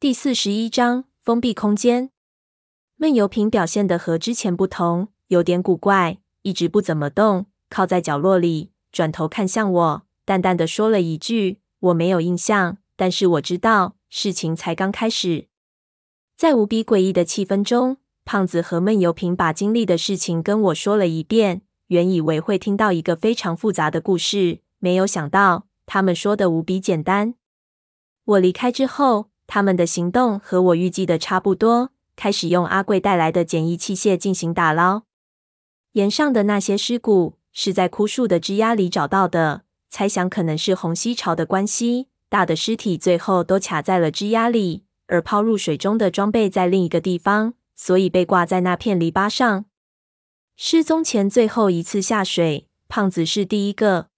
第四十一章封闭空间。闷油瓶表现得和之前不同，有点古怪，一直不怎么动，靠在角落里，转头看向我，淡淡的说了一句：“我没有印象，但是我知道事情才刚开始。”在无比诡异的气氛中，胖子和闷油瓶把经历的事情跟我说了一遍。原以为会听到一个非常复杂的故事，没有想到他们说的无比简单。我离开之后，他们的行动和我预计的差不多，开始用阿贵带来的简易器械进行打捞。岩上的那些尸骨是在枯树的枝桠里找到的，猜想可能是虹吸潮的关系，大的尸体最后都卡在了枝桠里，而抛入水中的装备在另一个地方，所以被挂在那片篱笆上。失踪前最后一次下水，胖子是第一个。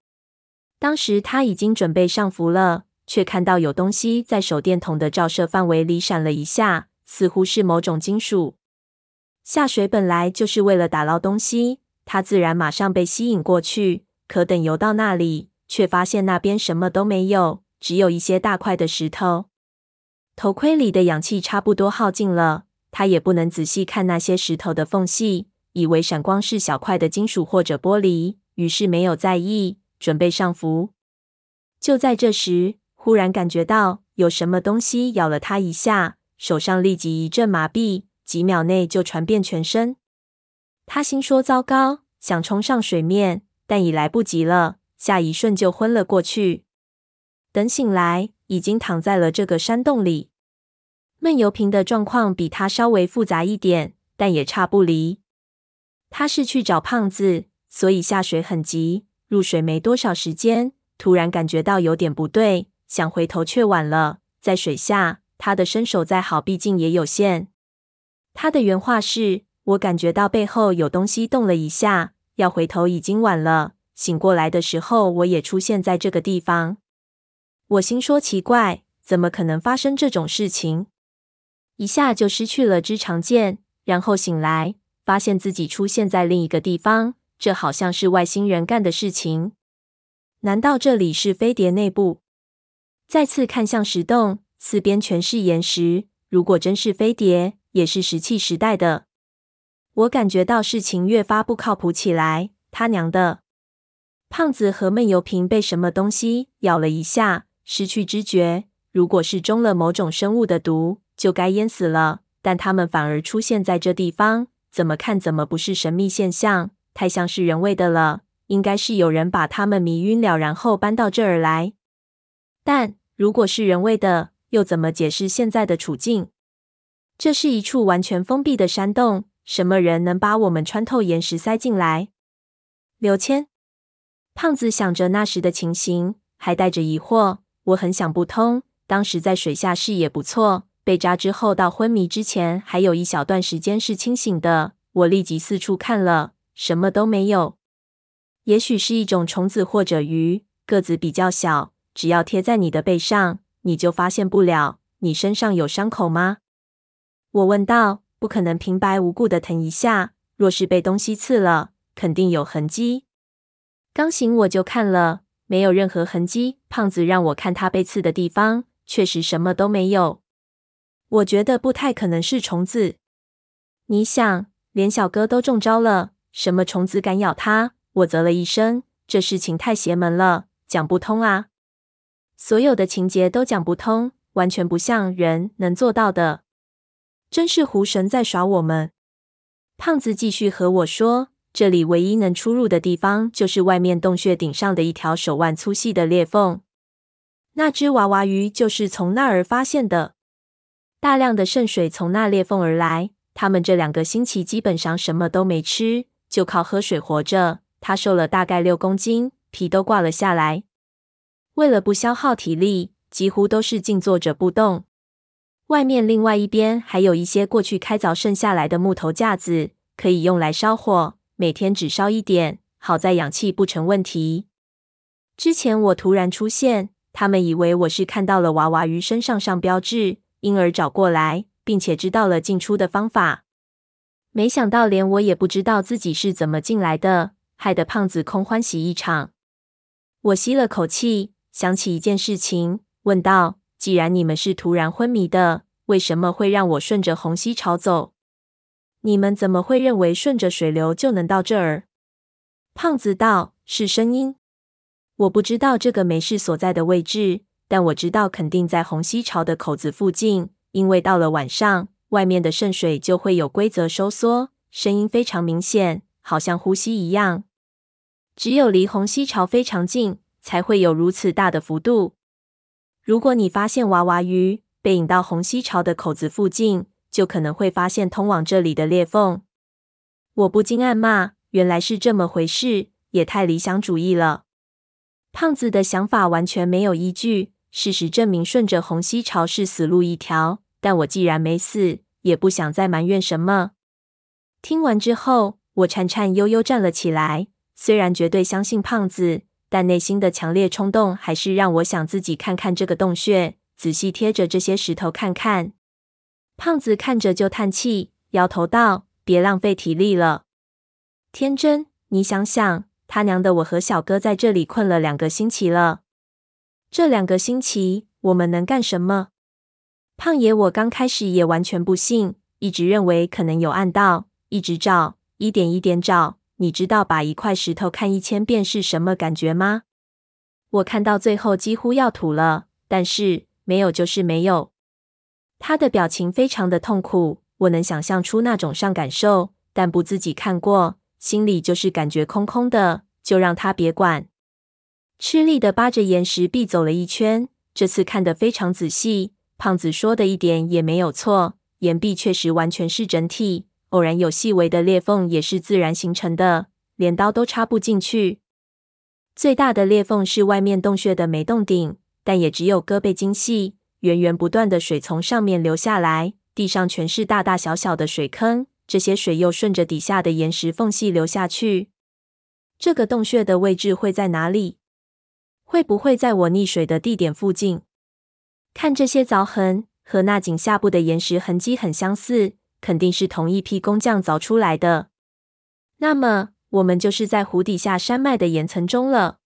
当时他已经准备上浮了，却看到有东西在手电筒的照射范围里闪了一下，似乎是某种金属。下水本来就是为了打捞东西，他自然马上被吸引过去。可等游到那里，却发现那边什么都没有，只有一些大块的石头。头盔里的氧气差不多耗尽了，他也不能仔细看那些石头的缝隙。以为闪光是小块的金属或者玻璃，于是没有在意，准备上浮。就在这时，忽然感觉到有什么东西咬了他一下，手上立即一阵麻痹，几秒内就传遍全身。他心说糟糕，想冲上水面，但已来不及了，下一瞬就昏了过去。等醒来，已经躺在了这个山洞里。闷油瓶的状况比他稍微复杂一点，但也差不离。他是去找胖子，所以下水很急。入水没多少时间，突然感觉到有点不对，想回头却晚了。在水下，他的身手再好，毕竟也有限。他的原话是：“我感觉到背后有东西动了一下，要回头已经晚了。醒过来的时候，我也出现在这个地方。”我心说奇怪，怎么可能发生这种事情？一下就失去了支长剑，然后醒来。发现自己出现在另一个地方，这好像是外星人干的事情。难道这里是飞碟内部？再次看向石洞，四边全是岩石。如果真是飞碟，也是石器时代的。我感觉到事情越发不靠谱起来。他娘的！胖子和闷油瓶被什么东西咬了一下，失去知觉。如果是中了某种生物的毒，就该淹死了。但他们反而出现在这地方。怎么看怎么不是神秘现象，太像是人为的了。应该是有人把他们迷晕了，然后搬到这儿来。但如果是人为的，又怎么解释现在的处境？这是一处完全封闭的山洞，什么人能把我们穿透岩石塞进来？刘谦，胖子想着那时的情形，还带着疑惑。我很想不通，当时在水下视野不错。被扎之后到昏迷之前，还有一小段时间是清醒的。我立即四处看了，什么都没有。也许是一种虫子或者鱼，个子比较小，只要贴在你的背上，你就发现不了。你身上有伤口吗？我问道。不可能平白无故的疼一下，若是被东西刺了，肯定有痕迹。刚醒我就看了，没有任何痕迹。胖子让我看他被刺的地方，确实什么都没有。我觉得不太可能是虫子。你想，连小哥都中招了，什么虫子敢咬他？我啧了一声，这事情太邪门了，讲不通啊！所有的情节都讲不通，完全不像人能做到的，真是狐神在耍我们。胖子继续和我说，这里唯一能出入的地方，就是外面洞穴顶上的一条手腕粗细的裂缝。那只娃娃鱼就是从那儿发现的。大量的渗水从那裂缝而来，他们这两个星期基本上什么都没吃，就靠喝水活着。他瘦了大概六公斤，皮都挂了下来。为了不消耗体力，几乎都是静坐着不动。外面另外一边还有一些过去开凿剩下来的木头架子，可以用来烧火。每天只烧一点，好在氧气不成问题。之前我突然出现，他们以为我是看到了娃娃鱼身上上标志。因而找过来，并且知道了进出的方法。没想到连我也不知道自己是怎么进来的，害得胖子空欢喜一场。我吸了口气，想起一件事情，问道：“既然你们是突然昏迷的，为什么会让我顺着虹吸潮走？你们怎么会认为顺着水流就能到这儿？胖子道：“是声音。我不知道这个梅室所在的位置，但我知道肯定在虹吸潮的口子附近，因为到了晚上，外面的渗水就会有规则收缩，声音非常明显，好像呼吸一样。只有离虹吸潮非常近，才会有如此大的幅度。如果你发现娃娃鱼被引到虹吸潮的口子附近，就可能会发现通往这里的裂缝。我不禁暗骂：原来是这么回事，也太理想主义了。胖子的想法完全没有依据。事实证明，顺着虹吸潮是死路一条。但我既然没死，也不想再埋怨什么。听完之后，我颤颤悠悠站了起来。虽然绝对相信胖子，但内心的强烈冲动还是让我想自己看看这个洞穴，仔细贴着这些石头看看。胖子看着就叹气，摇头道：“别浪费体力了。天真，你想想，他娘的，我和小哥在这里困了两个星期了。这两个星期，我们能干什么？”胖爷，我刚开始也完全不信，一直认为可能有暗道，一直找，一点一点找。你知道把一块石头看一千遍是什么感觉吗？我看到最后几乎要吐了，但是没有就是没有。他的表情非常的痛苦，我能想象出那种伤感受，但不自己看过，心里就是感觉空空的，就让他别管。吃力的扒着岩石壁走了一圈，这次看得非常仔细。胖子说的一点也没有错，岩壁确实完全是整体，偶然有细微的裂缝也是自然形成的，连刀都插不进去。最大的裂缝是外面洞穴的煤洞顶，但也只有胳膊精细。源源不断的水从上面流下来，地上全是大大小小的水坑，这些水又顺着底下的岩石缝隙流下去。这个洞穴的位置会在哪里？会不会在我溺水的地点附近？看这些凿痕和那井下部的岩石痕迹很相似，肯定是同一批工匠凿出来的。那么，我们就是在湖底下山脉的岩层中了。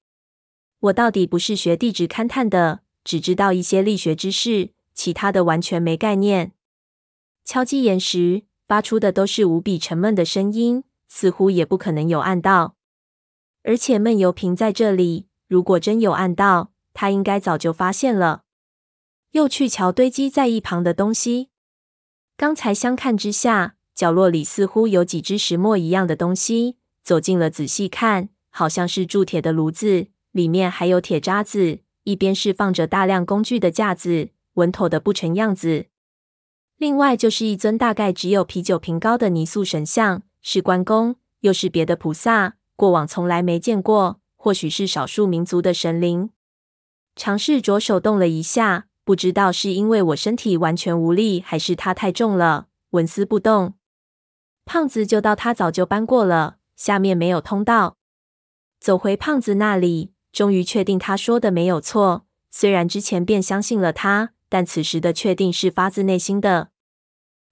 我到底不是学地质勘探的。只知道一些力学知识，其他的完全没概念。敲击岩石发出的都是无比沉闷的声音，似乎也不可能有暗道。而且闷油瓶在这里，如果真有暗道，他应该早就发现了。又去瞧堆积在一旁的东西，刚才相看之下，角落里似乎有几只石磨一样的东西。走近了仔细看，好像是铸铁的炉子，里面还有铁渣子。一边是放着大量工具的架子，稳妥的不成样子。另外就是一尊大概只有啤酒瓶高的泥塑神像，是关公，又是别的菩萨，过往从来没见过，或许是少数民族的神灵。尝试着手动了一下，不知道是因为我身体完全无力，还是它太重了，纹丝不动。胖子就到他早就搬过了，下面没有通道。走回胖子那里。终于确定他说的没有错，虽然之前便相信了他，但此时的确定是发自内心的。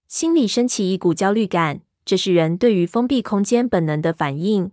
心里升起一股焦虑感，这是人对于封闭空间本能的反应。